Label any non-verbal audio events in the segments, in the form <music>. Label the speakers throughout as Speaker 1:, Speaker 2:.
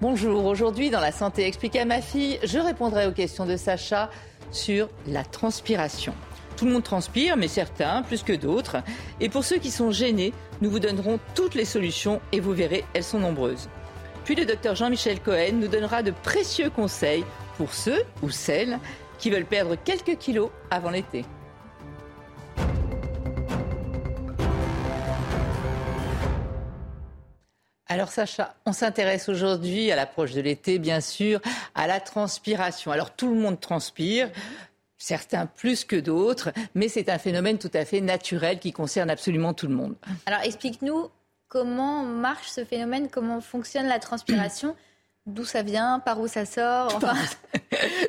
Speaker 1: Bonjour, aujourd'hui dans La Santé expliquée à ma fille, je répondrai aux questions de Sacha sur la transpiration. Tout le monde transpire, mais certains plus que d'autres. Et pour ceux qui sont gênés, nous vous donnerons toutes les solutions et vous verrez, elles sont nombreuses. Puis le docteur Jean-Michel Cohen nous donnera de précieux conseils pour ceux ou celles qui veulent perdre quelques kilos avant l'été. Alors Sacha, on s'intéresse aujourd'hui à l'approche de l'été, bien sûr, à la transpiration. Alors tout le monde transpire, certains plus que d'autres, mais c'est un phénomène tout à fait naturel qui concerne absolument tout le monde.
Speaker 2: Alors explique-nous comment marche ce phénomène, comment fonctionne la transpiration D'où ça vient, par où ça sort, enfin,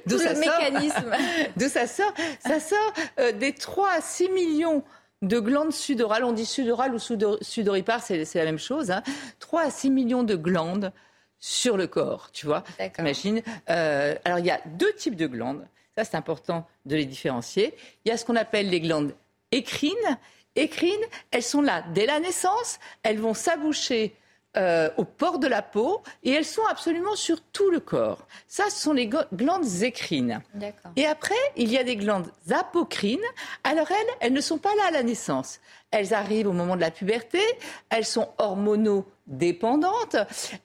Speaker 1: D'où <laughs>
Speaker 2: le
Speaker 1: sort
Speaker 2: mécanisme. <laughs>
Speaker 1: D'où ça sort Ça sort euh, des 3 à 6 millions de glandes sudorales. On dit sudorales ou sudo- sudoripares, c'est la même chose. Hein. 3 à 6 millions de glandes sur le corps, tu vois.
Speaker 2: D'accord.
Speaker 1: Imagine. Euh, alors, il y a deux types de glandes. Ça, c'est important de les différencier. Il y a ce qu'on appelle les glandes écrines. Écrines, elles sont là dès la naissance. Elles vont s'aboucher euh, au port de la peau et elles sont absolument sur tout le corps. Ça, ce sont les glandes écrines. Et après, il y a des glandes apocrines. Alors elles, elles ne sont pas là à la naissance. Elles arrivent au moment de la puberté. Elles sont hormonodépendantes.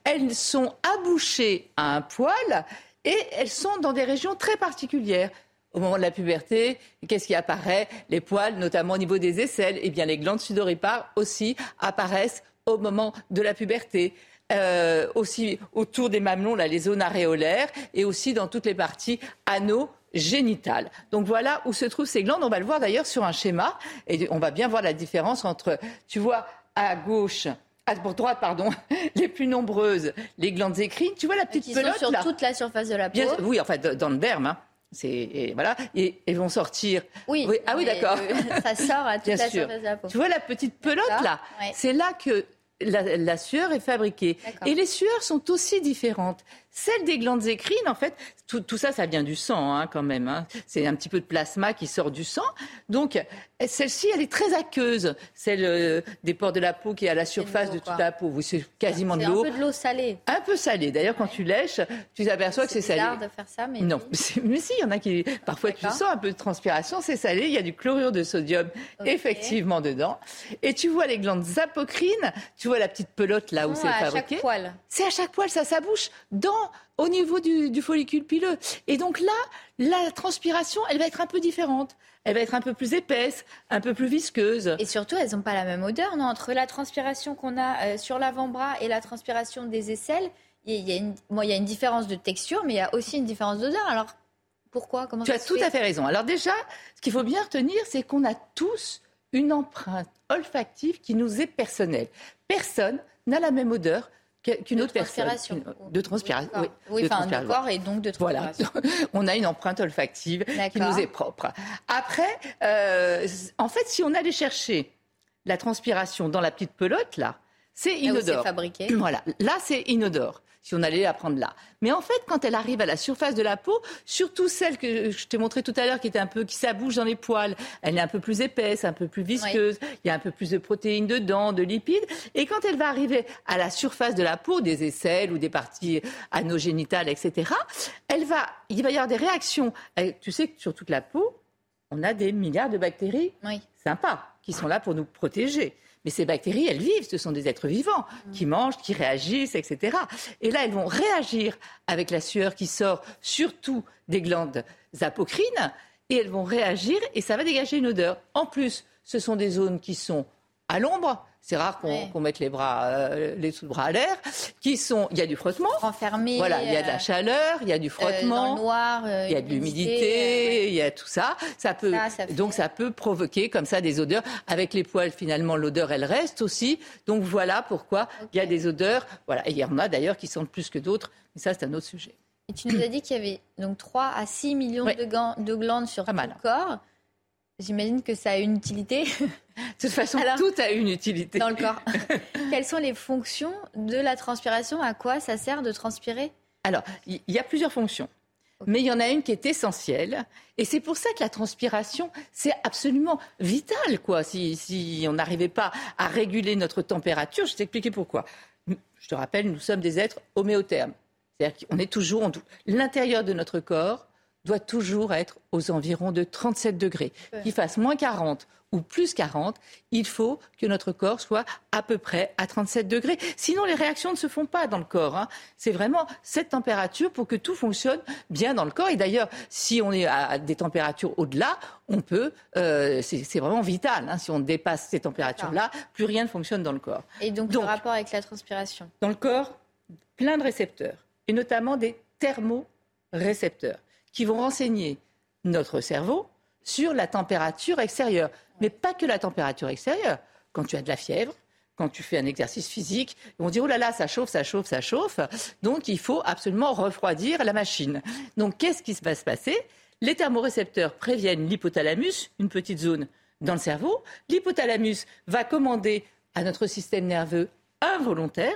Speaker 1: Elles sont abouchées à un poil et elles sont dans des régions très particulières. Au moment de la puberté, qu'est-ce qui apparaît? Les poils, notamment au niveau des aisselles. Eh bien, les glandes sudoripares aussi apparaissent au moment de la puberté. Euh, aussi autour des mamelons, là, les zones aréolaires, et aussi dans toutes les parties anogénitales. Donc voilà où se trouvent ces glandes. On va le voir d'ailleurs sur un schéma, et on va bien voir la différence entre, tu vois, à gauche, à droite, pardon, <laughs> les plus nombreuses, les glandes écrines. Tu vois la petite
Speaker 2: Qui sont
Speaker 1: pelote
Speaker 2: sur
Speaker 1: là
Speaker 2: toute la surface de la peau.
Speaker 1: Bien- Oui, enfin, dans le derme. Hein. Et voilà, et vont sortir.
Speaker 2: Oui,
Speaker 1: ah oui, d'accord.
Speaker 2: euh, ça sort à <laughs> toute
Speaker 1: Bien
Speaker 2: la
Speaker 1: sûr.
Speaker 2: surface de la peau.
Speaker 1: Tu vois la petite pelote là
Speaker 2: ouais.
Speaker 1: C'est là que la, la sueur est fabriquée. Et les sueurs sont aussi différentes. Celle des glandes écrines, en fait, tout, tout ça, ça vient du sang hein, quand même. hein. C'est un petit peu de plasma qui sort du sang. Donc, celle-ci, elle est très aqueuse. Celle euh, des pores de la peau qui est à la surface
Speaker 2: l'eau,
Speaker 1: de toute la peau. Oui, c'est quasiment de
Speaker 2: C'est un
Speaker 1: l'eau.
Speaker 2: peu de l'eau salée.
Speaker 1: Un peu salée. D'ailleurs, quand tu lèches, tu t'aperçois que c'est salé.
Speaker 2: bizarre de faire ça, mais
Speaker 1: Non, <laughs> c'est- mais si, il y en a qui. Parfois, tu sens un peu de transpiration, c'est salé. Il y a du chlorure de sodium, effectivement, dedans. Et tu vois les glandes apocrines, tu vois la petite pelote là où
Speaker 2: Non,
Speaker 1: c'est
Speaker 2: à
Speaker 1: fabriqué.
Speaker 2: chaque poil.
Speaker 1: C'est à chaque poil, ça s'abouche dans, au niveau du, du follicule pileux. Et donc là, la transpiration, elle va être un peu différente. Elle va être un peu plus épaisse, un peu plus visqueuse.
Speaker 2: Et surtout, elles n'ont pas la même odeur, non Entre la transpiration qu'on a euh, sur l'avant-bras et la transpiration des aisselles, il y, a- une- bon, il y a une différence de texture, mais il y a aussi une différence d'odeur. Alors, pourquoi? Comment
Speaker 1: Tu
Speaker 2: ça
Speaker 1: as tout à fait raison. Alors déjà, ce qu'il faut bien retenir, c'est qu'on a tous une empreinte olfactive qui nous est personnelle. Personne n'a la même odeur qu'une autre personne.
Speaker 2: transpiration.
Speaker 1: Une- De transpiration. Oui,
Speaker 2: Oui, enfin, de
Speaker 1: transpiration.
Speaker 2: corps et donc de
Speaker 1: Voilà,
Speaker 2: transpiration. <laughs>
Speaker 1: on a une empreinte olfactive qui nous est propre. Après, euh, en fait, si on allait chercher la transpiration dans la petite pelote, là, c'est
Speaker 2: Là
Speaker 1: inodore.
Speaker 2: fabriqué.
Speaker 1: Voilà, là c'est inodore si on allait la prendre là. Mais en fait, quand elle arrive à la surface de la peau, surtout celle que je t'ai montrée tout à l'heure, qui était un peu, qui s'abouche dans les poils, elle est un peu plus épaisse, un peu plus visqueuse, il y a un peu plus de protéines dedans, de lipides. Et quand elle va arriver à la surface de la peau, des aisselles ou des parties anogénitales, etc., elle va, il va y avoir des réactions. Tu sais que sur toute la peau, on a des milliards de bactéries
Speaker 2: Oui.
Speaker 1: sympas, qui sont là pour nous protéger. Mais ces bactéries, elles vivent, ce sont des êtres vivants qui mangent, qui réagissent, etc. Et là, elles vont réagir avec la sueur qui sort surtout des glandes apocrines, et elles vont réagir et ça va dégager une odeur. En plus, ce sont des zones qui sont à l'ombre, c'est rare qu'on
Speaker 2: Ouais.
Speaker 1: mette les bras, euh, les sous bras à l'air, qui sont, il y a du frottement,
Speaker 2: Renfermé.
Speaker 1: voilà, il y a de
Speaker 2: euh,
Speaker 1: la chaleur, il y a du
Speaker 2: euh,
Speaker 1: frottement.
Speaker 2: dans le noir, euh,
Speaker 1: il y a de
Speaker 2: l'humidité,
Speaker 1: il y a tout ça. Ça peut,
Speaker 2: Ça, ça fait-
Speaker 1: donc ça peut provoquer comme ça des odeurs. Avec les poils, finalement, l'odeur, elle reste aussi. Donc voilà pourquoi il y a des odeurs. Voilà. Et il y en a d'ailleurs qui sentent plus que d'autres. Mais ça, c'est un autre sujet.
Speaker 2: Et tu nous as dit qu'il y avait donc 3 à 6 millions
Speaker 1: Ouais.
Speaker 2: de, glandes- de glandes sur
Speaker 1: Pas
Speaker 2: tout
Speaker 1: mal.
Speaker 2: le corps. J'imagine que ça a une utilité <laughs>
Speaker 1: De toute façon,
Speaker 2: Alors-
Speaker 1: tout a une utilité.
Speaker 2: dans le corps. <laughs> Quelles sont les fonctions de la transpiration? À quoi ça sert de transpirer?
Speaker 1: Alors, il y a plusieurs fonctions. Mais il y en a une qui est essentielle. Et c'est pour ça que la transpiration, c'est absolument vital, quoi. Si, si on n'arrivait pas à réguler notre température, je t'expliquer pourquoi. Je te rappelle, nous sommes des êtres homéothermes. C'est-à-dire qu'on est toujours, on- l'intérieur de notre corps doit toujours être aux environs de 37 degrés. Qu'il fasse moins 40 ou plus 40, il faut que notre corps soit à peu près à 37 degrés. Sinon, les réactions ne se font pas dans le corps. hein. C'est vraiment cette température pour que tout fonctionne bien dans le corps. Et d'ailleurs, si on est à des températures au-delà, on peut, euh, c'est vraiment vital. hein. Si on dépasse ces températures-là, plus rien ne fonctionne dans le corps.
Speaker 2: Et donc,
Speaker 1: Donc-
Speaker 2: le rapport avec la transpiration?
Speaker 1: Dans le corps, plein de récepteurs, et notamment des thermorécepteurs, qui vont renseigner notre cerveau sur la température extérieure. Mais pas que la température extérieure. Quand tu as de la fièvre, quand tu fais un exercice physique, on dit oh là là, ça chauffe, ça chauffe, ça chauffe. Donc il faut absolument refroidir la machine. Donc qu'est-ce qui va se passer? Les thermorécepteurs préviennent l'hypothalamus, une petite zone dans le cerveau. L'hypothalamus va commander à notre système nerveux involontaire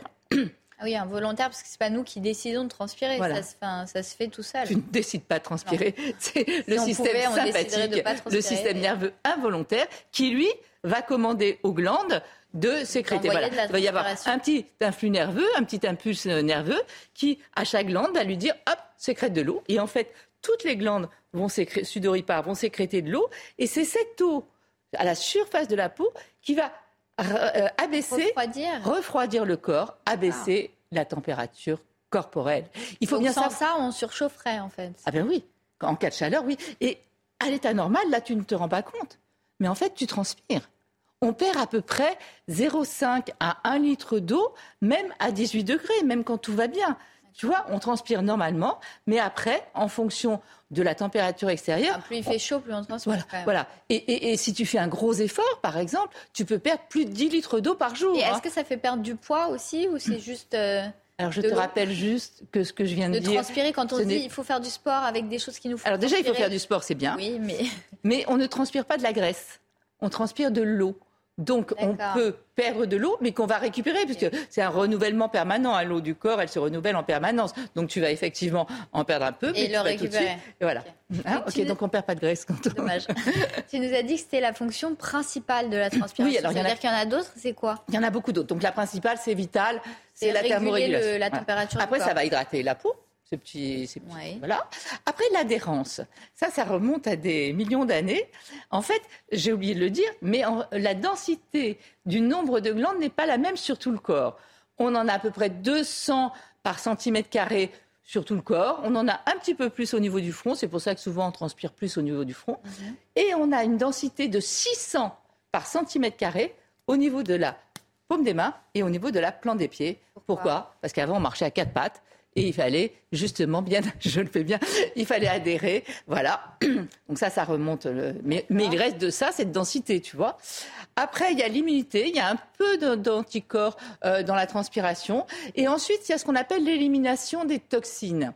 Speaker 2: Ah oui, involontaire, parce que c'est pas nous qui décidons de transpirer.
Speaker 1: Voilà.
Speaker 2: Ça, se fait, ça se fait tout seul.
Speaker 1: Tu ne décides pas de transpirer. <laughs> C'est le système
Speaker 2: pouvait, de
Speaker 1: sympathique,
Speaker 2: pas
Speaker 1: le système nerveux involontaire qui, lui, va commander aux glandes de sécréter. Voilà.
Speaker 2: de
Speaker 1: Il va y avoir un petit influx nerveux, un petit impulse nerveux qui, à chaque glande, va lui dire hop, sécrète de l'eau. Et en fait, toutes les glandes vont sécré- sudoripares vont sécréter de l'eau. Et c'est cette eau à la surface de la peau qui va abaisser
Speaker 2: Refroidir.
Speaker 1: refroidir le corps, abaisser la température corporelle. Il faut
Speaker 2: Donc,
Speaker 1: bien
Speaker 2: sans
Speaker 1: savoir.
Speaker 2: ça, on surchaufferait, en fait.
Speaker 1: Ah ben oui, en cas de chaleur, oui. Et à l'état normal, là, tu ne te rends pas compte. Mais en fait, tu transpires. On perd à peu près 0,5 à 1 litre d'eau, même à 18 degrés, même quand tout va bien. Tu vois, on transpire normalement, mais après, en fonction de la température extérieure,
Speaker 2: Ah, plus il fait chaud, plus on transpire.
Speaker 1: voilà,
Speaker 2: quand même.
Speaker 1: voilà. Et, et- et si tu fais un gros effort, par exemple, tu peux perdre plus de 10 litres d'eau par jour.
Speaker 2: Et
Speaker 1: hein.
Speaker 2: est-ce que ça fait perdre du poids aussi, ou c'est juste euh,
Speaker 1: Alors je
Speaker 2: de
Speaker 1: te rappelle juste que ce que je viens de,
Speaker 2: de
Speaker 1: dire.
Speaker 2: transpirer quand on dit il faut faire du sport avec des choses qui nous font
Speaker 1: Alors déjà, il faut faire du sport, c'est bien.
Speaker 2: Oui, mais
Speaker 1: Mais on ne transpire pas de la graisse. On transpire de l'eau. Donc on peut perdre de l'eau, mais qu'on va récupérer, puisque c'est un renouvellement permanent. à L'eau du corps, elle se renouvelle en permanence. Donc tu vas effectivement en perdre un peu, mais
Speaker 2: Et
Speaker 1: tu
Speaker 2: le
Speaker 1: vas tout de
Speaker 2: récupérer.
Speaker 1: suite- et voilà. Hein, donc on perd pas de graisse quand on...
Speaker 2: dommage. <laughs> tu nous as dit que c'était la fonction principale de la transpiration.
Speaker 1: Oui, alors il y en a-
Speaker 2: qu'il y en a d'autres, c'est quoi?
Speaker 1: Il y en a beaucoup d'autres. Donc la principale, c'est vital,
Speaker 2: C'est
Speaker 1: la thermorégulation.
Speaker 2: le- la
Speaker 1: Voilà.
Speaker 2: température du
Speaker 1: Après, ça va hydrater la peau. Ces petits, ces petits-
Speaker 2: Ouais.
Speaker 1: voilà. Après l'adhérence, ça, ça remonte à des millions d'années. En fait, j'ai oublié de le dire, mais en- la densité du nombre de glandes n'est pas la même sur tout le corps. On en a à peu près 200 par centimètre carré sur tout le corps. On en a un petit peu plus au niveau du front. C'est pour ça que souvent on transpire plus au niveau du front.
Speaker 2: Mhm.
Speaker 1: Et on a une densité de 600 par centimètre carré au niveau de la paume des mains et au niveau de la plante des pieds.
Speaker 2: Pourquoi?
Speaker 1: Pourquoi? Parce qu'avant on marchait à quatre pattes et il fallait justement bien, <laughs> je le fais bien, il fallait adhérer, voilà. <clears throat> Donc ça, ça remonte. le- Mais, mais il reste de ça cette densité, tu vois. Après, il y a l'immunité, il y a un peu d'anticorps euh, dans la transpiration, et ensuite il y a ce qu'on appelle l'élimination des toxines.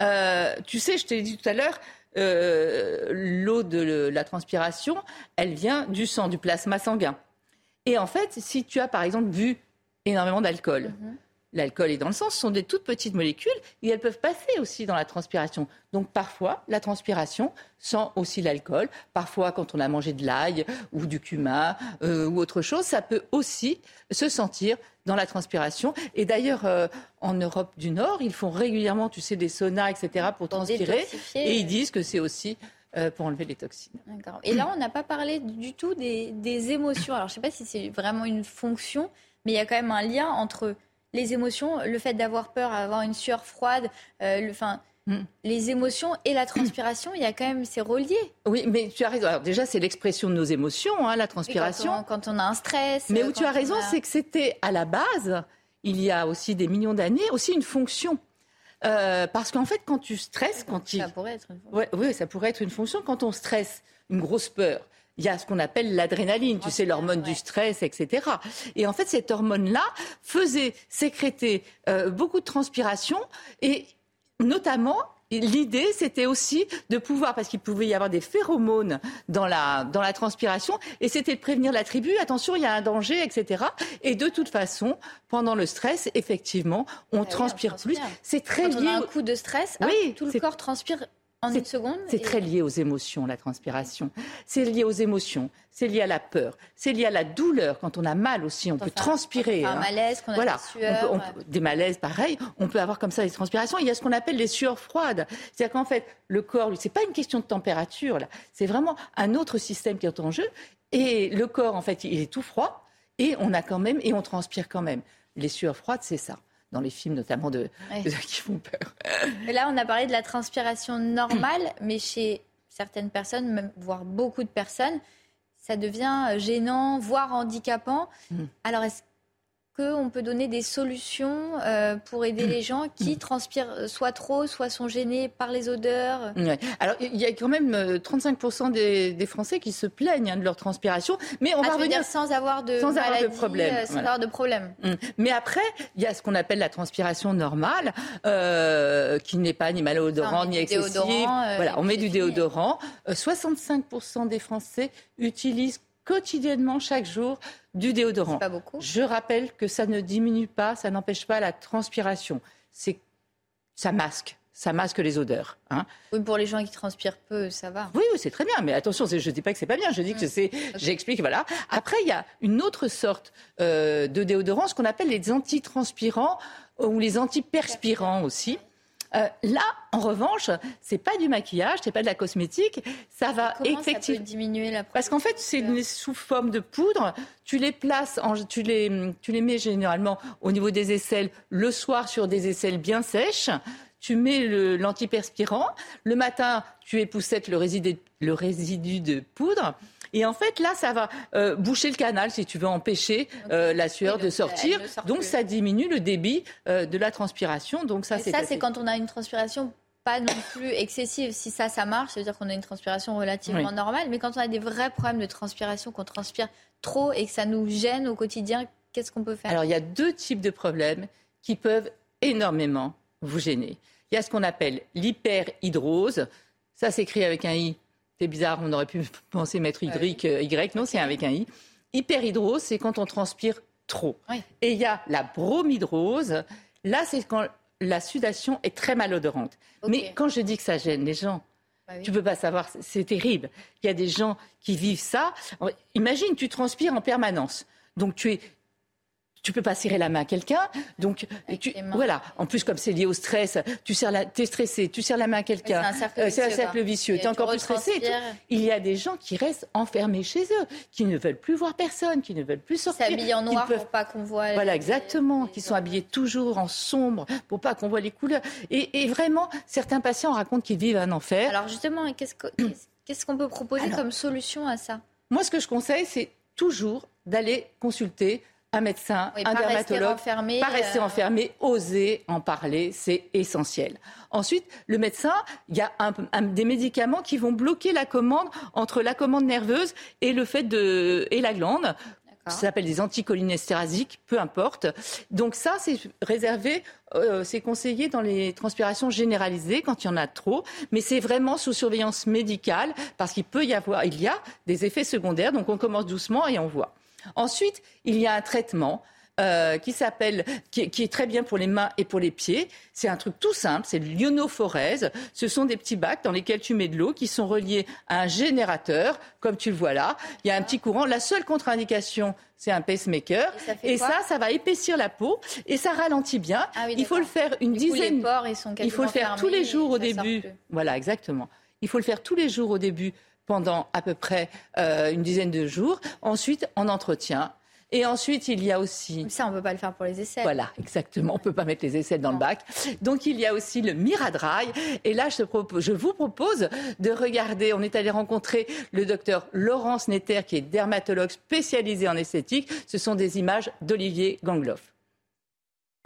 Speaker 1: Euh, tu sais, je t'ai dit tout à l'heure, euh, l'eau de la transpiration, elle vient du sang, du plasma sanguin. Et en fait, si tu as par exemple bu énormément d'alcool,
Speaker 2: Mhm.
Speaker 1: L'alcool est dans le sang, ce sont des toutes petites molécules et elles peuvent passer aussi dans la transpiration. Donc parfois, la transpiration sent aussi l'alcool. Parfois, quand on a mangé de l'ail ou du cumin euh, ou autre chose, ça peut aussi se sentir dans la transpiration. Et d'ailleurs, euh, en Europe du Nord, ils font régulièrement, tu sais, des saunas, etc., pour transpirer. Et ils disent que c'est aussi euh, pour enlever les toxines.
Speaker 2: Et là, on n'a pas parlé du tout des, des émotions. Alors, je ne sais pas si c'est vraiment une fonction, mais il y a quand même un lien entre les émotions, le fait d'avoir peur, avoir une sueur froide, euh, le, mm. les émotions et la transpiration, il y a quand même, c'est relié.
Speaker 1: Oui, mais tu as raison. Alors déjà, c'est l'expression de nos émotions, hein, la transpiration.
Speaker 2: quand, on, a un stress.
Speaker 1: Mais où tu as raison, c'est que c'était à la base, il y a aussi des millions d'années, aussi une fonction. Euh, parce qu'en fait, quand tu stresses, quand
Speaker 2: ça pourrait être une
Speaker 1: fonction. oui, ça pourrait être une fonction. Quand on stresse, une grosse peur, il y a ce qu'on appelle l'adrénaline, tu sais, l'hormone du stress, etc. Et en fait, cette hormone-là faisait sécréter euh, beaucoup de transpiration et notamment L'idée, c'était aussi de pouvoir, parce qu'il pouvait y avoir des phéromones dans la, dans la transpiration, et c'était de prévenir la tribu, attention, il y a un danger, etc. Et de toute façon, pendant le stress, effectivement, on, ah transpire, plus.
Speaker 2: C'est très Quand lié. On a un coup de stress, oui, tout le corps transpire
Speaker 1: c'est très lié aux émotions, la transpiration. C'est lié aux émotions, c'est lié à la peur, c'est lié à la douleur. Quand on a mal aussi, on peut transpirer.
Speaker 2: un hein. malaise, qu'on a voilà. des sueurs.
Speaker 1: des malaises, pareil. On peut avoir comme ça des transpirations. Il y a ce qu'on appelle les sueurs froides. C'est-à-dire qu'en fait, le corps, c'est pas une question de température, là. C'est vraiment un autre système qui est en jeu. Et le corps, en fait, il est tout froid. Et on a quand même, et on transpire quand même. Les sueurs froides, c'est ça dans les films notamment de, qui font peur.
Speaker 2: là, on a parlé de la transpiration normale, <clears throat> mais chez certaines personnes, même, voire beaucoup de personnes, ça devient gênant, voire handicapant. Mm. Alors, est-ce qu'on peut donner des solutions euh, pour aider les gens qui transpirent euh, soit trop, soit sont gênés par les odeurs
Speaker 1: Alors, il y a quand même 35% euh, des, Français qui se plaignent hein, de leur transpiration, mais on
Speaker 2: ah,
Speaker 1: va revenir
Speaker 2: sans avoir de sans avoir de problème. sans avoir de problème.
Speaker 1: Mm. Mais après, il y a ce qu'on appelle la transpiration normale, qui n'est pas ni malodorant ni excessive. voilà, on met du déodorant. 65% des Français utilisent quotidiennement, chaque jour, du déodorant.
Speaker 2: Pas beaucoup.
Speaker 1: Je rappelle que ça ne diminue pas, ça n'empêche pas la transpiration. C'est, ça masque. Ça masque les odeurs. Hein.
Speaker 2: Oui, pour les gens qui transpirent peu, ça va.
Speaker 1: Oui, oui c'est très bien. Mais attention, je ne dis pas que c'est pas bien. Je dis que c'est. J'explique, voilà. Après, il y a une autre sorte euh, de déodorant, ce qu'on appelle les antitranspirants ou les antiperspirants aussi. Euh, là, en revanche, c'est pas du maquillage, c'est pas de la cosmétique, ça va effectivement
Speaker 2: diminuer la
Speaker 1: Parce qu'en fait, c'est sous forme de poudre. Tu les places, tu les, tu les mets généralement au niveau des aisselles le soir sur des aisselles bien sèches tu mets l'antiperspirant. Le, matin, tu époussettes le résidu, le résidu de poudre. Et en fait, là, ça va euh, boucher le canal, si tu veux empêcher euh, la sueur de sortir. Donc, ça diminue le débit euh, de la transpiration. Donc, ça, c'est.
Speaker 2: Ça, c'est quand on a une transpiration pas non plus excessive. Si ça, ça marche, ça veut dire qu'on a une transpiration relativement normale. Mais quand on a des vrais problèmes de transpiration, qu'on transpire trop et que ça nous gêne au quotidien, qu'est-ce qu'on peut faire?
Speaker 1: Alors, il y a deux types de problèmes qui peuvent énormément vous gêner. Il y a ce qu'on appelle l'hyperhydrose. Ça s'écrit avec un i c'est bizarre, on aurait pu <laughs> penser mettre Y, euh, y non, c'est avec un I. Hyperhydrose, c'est quand on transpire trop. Et il y a la bromhydrose. Là, c'est quand la sudation est très malodorante. Mais quand je dis que ça gêne les gens, bah Tu peux pas savoir, c'est terrible. Il y a des gens qui vivent ça. Imagine, tu transpires en permanence. Donc tu es tu peux pas serrer la main à quelqu'un. Donc, tu, voilà. En plus, comme c'est lié au stress, tu serres la, es stressé, tu serres la main à quelqu'un.
Speaker 2: C'est un cercle
Speaker 1: vicieux. Tu es encore plus stressé. Il y a des gens qui restent enfermés chez eux, qui ne veulent plus voir personne, qui ne veulent plus sortir.
Speaker 2: S'habillent en noir pour pas qu'on voit.
Speaker 1: Voilà, exactement. qui sont habillés toujours en sombre pour pas qu'on voit les couleurs. Et, vraiment, certains patients racontent qu'ils vivent un enfer.
Speaker 2: Alors justement, qu'est-ce qu'on peut proposer comme solution à ça?
Speaker 1: Moi, ce que je conseille, c'est toujours d'aller consulter un médecin, un dermatologue, pas rester euh, enfermé, oser en parler, c'est essentiel. Ensuite, le médecin, il y a des médicaments qui vont bloquer la commande entre la commande nerveuse et le fait de et la glande. Ça s'appelle des anticholinesterasiques, peu importe. Donc ça, c'est réservé, euh, c'est conseillé dans les transpirations généralisées quand il y en a trop, mais c'est vraiment sous surveillance médicale parce qu'il peut y avoir, il y a des effets secondaires. Donc on commence doucement et on voit. Ensuite, il y a un traitement euh, qui s'appelle, qui, est très bien pour les mains et pour les pieds. C'est un truc tout simple, c'est l'ionophorèse. Ce sont des petits bacs dans lesquels tu mets de l'eau qui sont reliés à un générateur, comme tu le vois là. Il y a un petit courant. La seule contre-indication, c'est un pacemaker. Et ça, ça, va épaissir la peau et ça ralentit bien.
Speaker 2: Ah
Speaker 1: il faut le faire une dizaine.
Speaker 2: il
Speaker 1: faut le faire tous les jours au début. Voilà, exactement. Il faut le faire tous les jours au début pendant à peu près euh, une dizaine de jours. Ensuite, en entretien. Et ensuite, il y a aussi...
Speaker 2: Ça, on ne peut pas le faire pour les aisselles.
Speaker 1: Voilà, exactement. On ne peut pas mettre les aisselles dans le bac. Donc, il y a aussi le Miradrail. Et là, je, je vous propose de regarder, on est allé rencontrer le docteur Laurence Netter, qui est dermatologue spécialisé en esthétique. Ce sont des images d'Olivier Gangloff.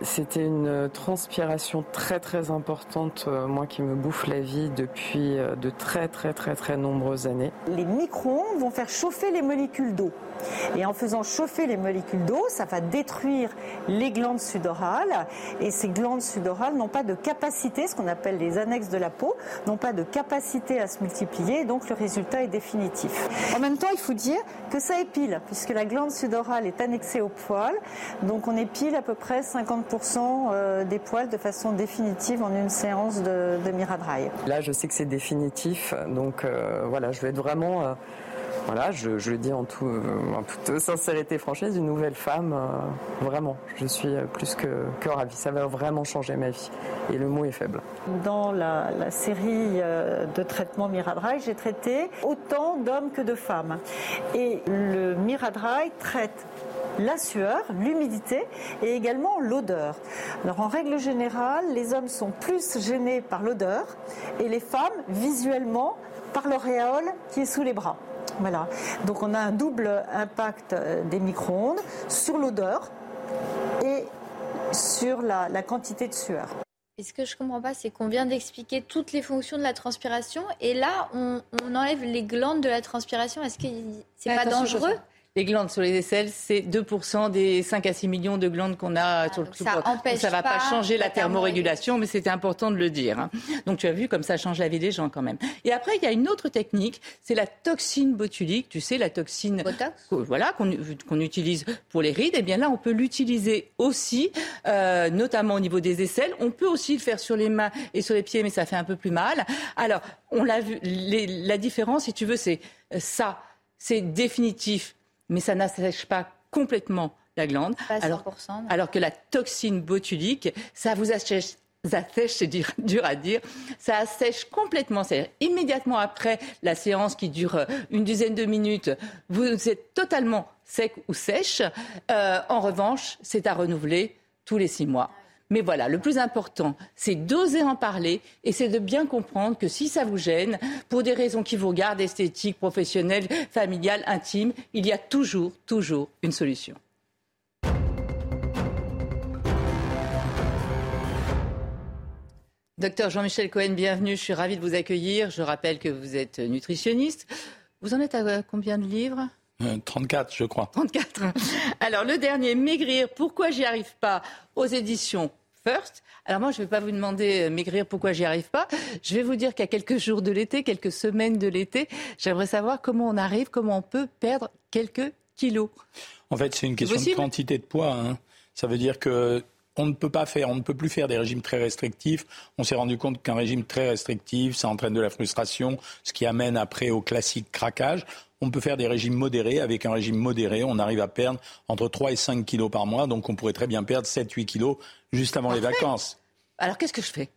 Speaker 3: C'était une transpiration très très importante, euh, moi qui me bouffe la vie depuis euh, de très très très très nombreuses années.
Speaker 4: Les micro-ondes vont faire chauffer les molécules d'eau. Et en faisant chauffer les molécules d'eau, ça va détruire les glandes sudorales. Et ces glandes sudorales n'ont pas de capacité, ce qu'on appelle les annexes de la peau, n'ont pas de capacité à se multiplier. Donc le résultat est définitif. En même temps, il faut dire que ça épile, puisque la glande sudorale est annexée au poil. Donc on épile à peu près 50 euh, des poils de façon définitive en une séance de, de Miradrail.
Speaker 3: Là, je sais que c'est définitif, donc euh, voilà, je vais être vraiment, euh, voilà, je, le dis en, tout, en, toute sincérité franchise, une nouvelle femme, vraiment. Je suis plus que, que ravie. Ça va vraiment changer ma vie. Et le mot est faible.
Speaker 4: Dans la, la série de traitements Miradrail, j'ai traité autant d'hommes que de femmes. Et le Miradrail traite la sueur, l'humidité et également l'odeur. Alors en règle générale, les hommes sont plus gênés par l'odeur et les femmes visuellement par l'auréole qui est sous les bras. Voilà. Donc on a un double impact euh, des micro-ondes sur l'odeur et sur la, quantité de sueur.
Speaker 2: Et ce que je ne comprends pas, c'est qu'on vient d'expliquer toutes les fonctions de la transpiration et là, on, enlève les glandes de la transpiration. Est-ce que c'est pas dangereux?
Speaker 1: Les glandes sur les aisselles, c'est 2% des 5 à 6 millions de glandes qu'on a ah, sur le
Speaker 2: Ça ne
Speaker 1: va pas, changer la, thermorégulation, mais c'était important de le dire. Hein. Donc tu as vu comme ça change la vie des gens quand même. Et après, il y a une autre technique, c'est la toxine botulique. Tu sais, la toxine voilà, qu'on utilise pour les rides. Et eh bien là, on peut l'utiliser aussi, euh, notamment au niveau des aisselles. On peut aussi le faire sur les mains et sur les pieds, mais ça fait un peu plus mal. Alors, on l'a vu, la différence, si tu veux, c'est euh, ça, c'est définitif mais ça n'assèche pas complètement la glande. alors, alors, que la toxine botulique, ça vous assèche assèche, c'est dur, <laughs> dur, à dire, ça assèche complètement. C'est-à-dire immédiatement après la séance qui dure euh, une dizaine de minutes, vous êtes totalement sec ou sèche. Euh, en revanche, c'est à renouveler tous les six mois. Mais voilà, le plus important, c'est d'oser en parler et c'est de bien comprendre que si ça vous gêne, pour des raisons qui vous regardent, esthétiques, professionnelles, familiales, intimes, il y a toujours, toujours une solution. Docteur Jean-Michel Cohen, bienvenue. Je suis ravie de vous accueillir. Je rappelle que vous êtes nutritionniste. Vous en êtes à combien de livres?
Speaker 5: 34, euh, je crois.
Speaker 1: 34. Alors, le dernier, Maigrir, pourquoi j'y arrive pas aux éditions First. Alors moi, je ne vais pas vous demander euh, maigrir pourquoi j'y arrive pas. Je vais vous dire qu'à quelques jours de l'été, quelques semaines de l'été, j'aimerais savoir comment on arrive, comment on peut perdre quelques kilos.
Speaker 5: En fait, c'est une question de quantité de poids. Hein. Ça veut dire que on ne peut pas faire, on ne peut plus faire des régimes très restrictifs. On s'est rendu compte qu'un régime très restrictif, ça entraîne de la frustration, ce qui amène après au classique craquage on peut faire des régimes modérés. Avec un régime modéré, on arrive à perdre entre 3 et 5 kilos par mois. Donc on pourrait très bien perdre 7-8 kilos juste avant les vacances.
Speaker 1: Alors qu'est-ce que je fais?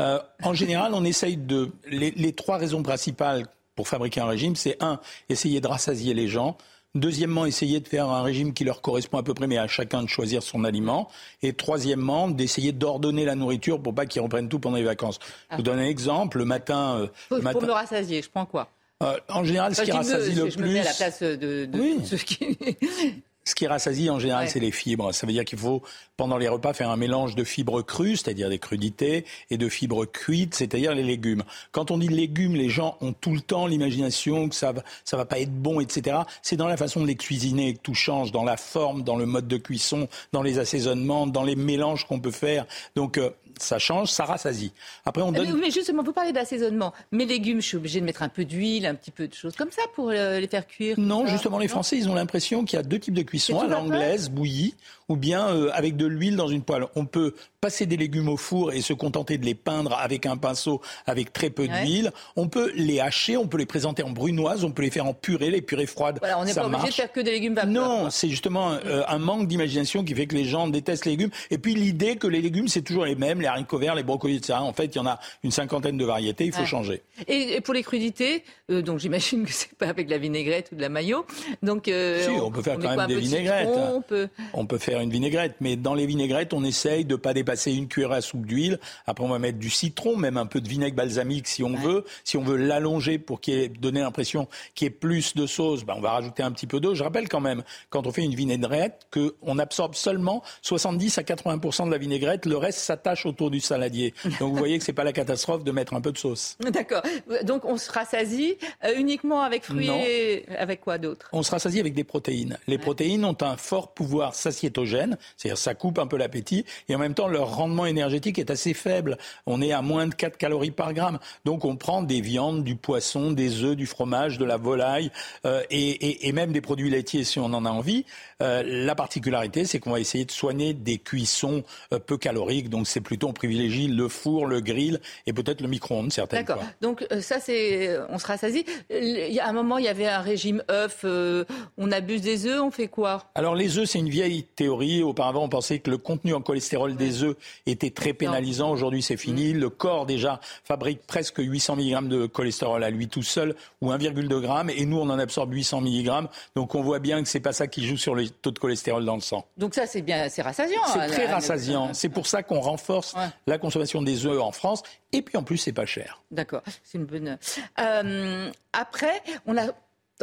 Speaker 5: Euh, En général, on essaye de... Les, trois raisons principales pour fabriquer un régime, c'est un, essayer de rassasier les gens. Deuxièmement, essayer de faire un régime qui leur correspond à peu près, mais à chacun de choisir son aliment. Et troisièmement, d'essayer d'ordonner la nourriture pour pas qu'ils reprennent tout pendant les vacances. Je vous donne un exemple. Le matin,
Speaker 1: euh, pour,
Speaker 5: matin...
Speaker 1: me rassasier, je prends quoi?
Speaker 5: Euh, en général, ce qui rassasie le plus.
Speaker 1: à la place de, ce qui. <laughs>
Speaker 5: Ce qui rassasie en général, c'est les fibres. Ça veut dire qu'il faut, pendant les repas, faire un mélange de fibres crues, c'est-à-dire des crudités, et de fibres cuites, c'est-à-dire les légumes. Quand on dit légumes, les gens ont tout le temps l'imagination que ça va, ça va pas être bon, etc. C'est dans la façon de les cuisiner que tout change, dans la forme, dans le mode de cuisson, dans les assaisonnements, dans les mélanges qu'on peut faire. Donc, euh, ça change, ça rassasie.
Speaker 1: Après, on donne... mais, justement, vous parlez d'assaisonnement. Mes légumes, je suis obligée de mettre un peu d'huile, un petit peu de choses comme ça pour euh, les faire cuire
Speaker 5: Non, justement, les Français, ils ont l'impression qu'il y a deux types de cuisson. À l'anglaise, bouillie, ou bien euh, avec de l'huile dans une poêle. On peut passer des légumes au four et se contenter de les peindre avec un pinceau avec très peu d'huile. On peut les hacher, on peut les présenter en brunoise, on peut les faire en purée, les purées froides.
Speaker 1: Voilà, on n'est pas obligé de faire que des légumes vapeur.
Speaker 5: Non, c'est justement euh, un manque d'imagination qui fait que les gens détestent les légumes. Et puis l'idée que les légumes, c'est toujours les mêmes, les haricots verts, les brocolis, etc. En fait, il y en a une cinquantaine de variétés, il faut changer.
Speaker 1: Et, pour les crudités, euh, donc j'imagine que c'est pas avec la vinaigrette ou de la mayo. Donc,
Speaker 5: euh, si, on, peut faire quand même des vinaigrettes. on, peut... on peut faire une vinaigrette, mais dans les vinaigrettes, on essaye de pas dépasser une cuillère à soupe d'huile. Après, on va mettre du citron, même un peu de vinaigre balsamique si on veut. Si on veut l'allonger pour qu'il ait donner l'impression qu'il y ait plus de sauce, ben, on va rajouter un petit peu d'eau. Je rappelle quand même, quand on fait une vinaigrette, qu'on absorbe seulement 70 à 80% de la vinaigrette. Le reste s'attache autour du saladier. Donc vous voyez que c'est pas la catastrophe de mettre un peu de sauce. <laughs>
Speaker 1: D'accord. Donc on se rassasie euh, uniquement avec fruits et avec quoi d'autre?
Speaker 5: On se rassasie avec des protéines. Les protéines ont un fort pouvoir satiétogène, c'est-à-dire ça coupe un peu l'appétit, et en même temps leur rendement énergétique est assez faible. On est à moins de 4 calories par gramme. Donc on prend des viandes, du poisson, des œufs, du fromage, de la volaille euh, et, même des produits laitiers si on en a envie. Euh, la particularité, c'est qu'on va essayer de soigner des cuissons euh, peu caloriques. Donc c'est plutôt on privilégie le four, le grill et peut-être le micro-ondes certaines
Speaker 1: D'accord. Donc ça c'est on se rassasie. Il y a un moment il y avait un régime œuf. on abuse des œufs. On fait quoi?
Speaker 5: Alors les œufs c'est une vieille théorie. Auparavant on pensait que le contenu en cholestérol des œufs était très pénalisant. Aujourd'hui c'est fini. Mm. Le corps déjà fabrique presque 800 mg de cholestérol à lui tout seul ou 1,2 g et nous on en absorbe 800 mg. Donc on voit bien que c'est pas ça qui joue sur le taux de cholestérol dans le sang.
Speaker 1: Donc ça, c'est bien, c'est rassasiant.
Speaker 5: C'est hein, très rassasiant. C'est pour ça qu'on renforce la consommation des œufs en France. Et puis en plus, c'est pas cher.
Speaker 1: D'accord, c'est une bonne. Euh, après, on a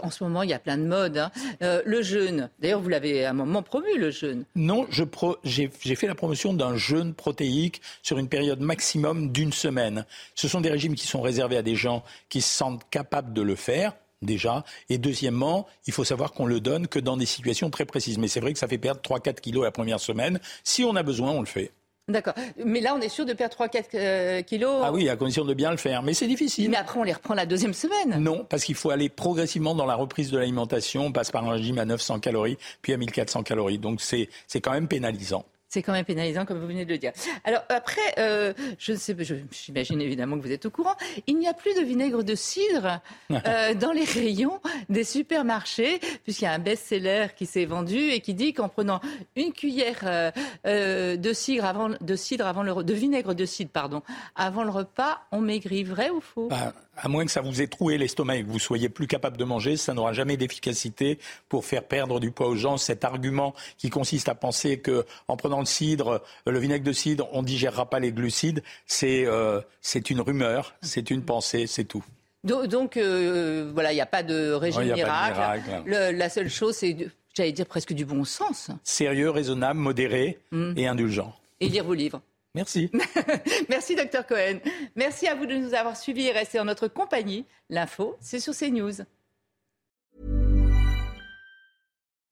Speaker 1: en ce moment, il y a plein de modes. Hein. Euh, le jeûne, d'ailleurs, vous l'avez à un moment promu, le jeûne.
Speaker 5: Non, j'ai fait la promotion d'un jeûne protéique sur une période maximum d'une semaine. Ce sont des régimes qui sont réservés à des gens qui se sentent capables de le faire déjà. Et deuxièmement, il faut savoir qu'on le donne que dans des situations très précises. Mais c'est vrai que ça fait perdre 3-4 kilos la première semaine. Si on a besoin, on le fait.
Speaker 1: D'accord. Mais là, on est sûr de perdre 3-4 euh, kilos
Speaker 5: Ah oui, à condition de bien le faire. Mais c'est difficile.
Speaker 1: Mais après, on les reprend la deuxième semaine
Speaker 5: Non, parce qu'il faut aller progressivement dans la reprise de l'alimentation. On passe par un régime à 900 calories, puis à 1400 calories. Donc c'est quand même pénalisant.
Speaker 1: C'est quand même pénalisant, comme vous venez de le dire. Alors après, euh, je ne sais, j'imagine évidemment que vous êtes au courant, il n'y a plus de vinaigre de cidre <laughs> euh, dans les rayons des supermarchés, puisqu'il y a un best-seller qui s'est vendu et qui dit qu'en prenant une cuillère euh, de cidre avant de cidre avant le de vinaigre de cidre pardon avant le repas, on maigrit. Vrai ou faux?
Speaker 5: Bah, à moins que ça vous ait troué l'estomac et que vous soyez plus capable de manger, ça n'aura jamais d'efficacité pour faire perdre du poids aux gens. Cet argument qui consiste à penser que en prenant le cidre, le vinaigre de cidre, on digérera pas les glucides, c'est euh, c'est une rumeur, c'est une pensée, c'est tout.
Speaker 1: Donc, euh, voilà, il n'y a pas de régime miracle. la seule chose, c'est, j'allais dire presque du bon sens.
Speaker 5: Sérieux, raisonnable, modéré hmm. et indulgent.
Speaker 1: Et lire vos livres.
Speaker 5: Merci. <laughs>
Speaker 1: Merci, docteur Cohen. Merci à vous de nous avoir suivis et resté en notre compagnie. L'info, c'est sur CNews.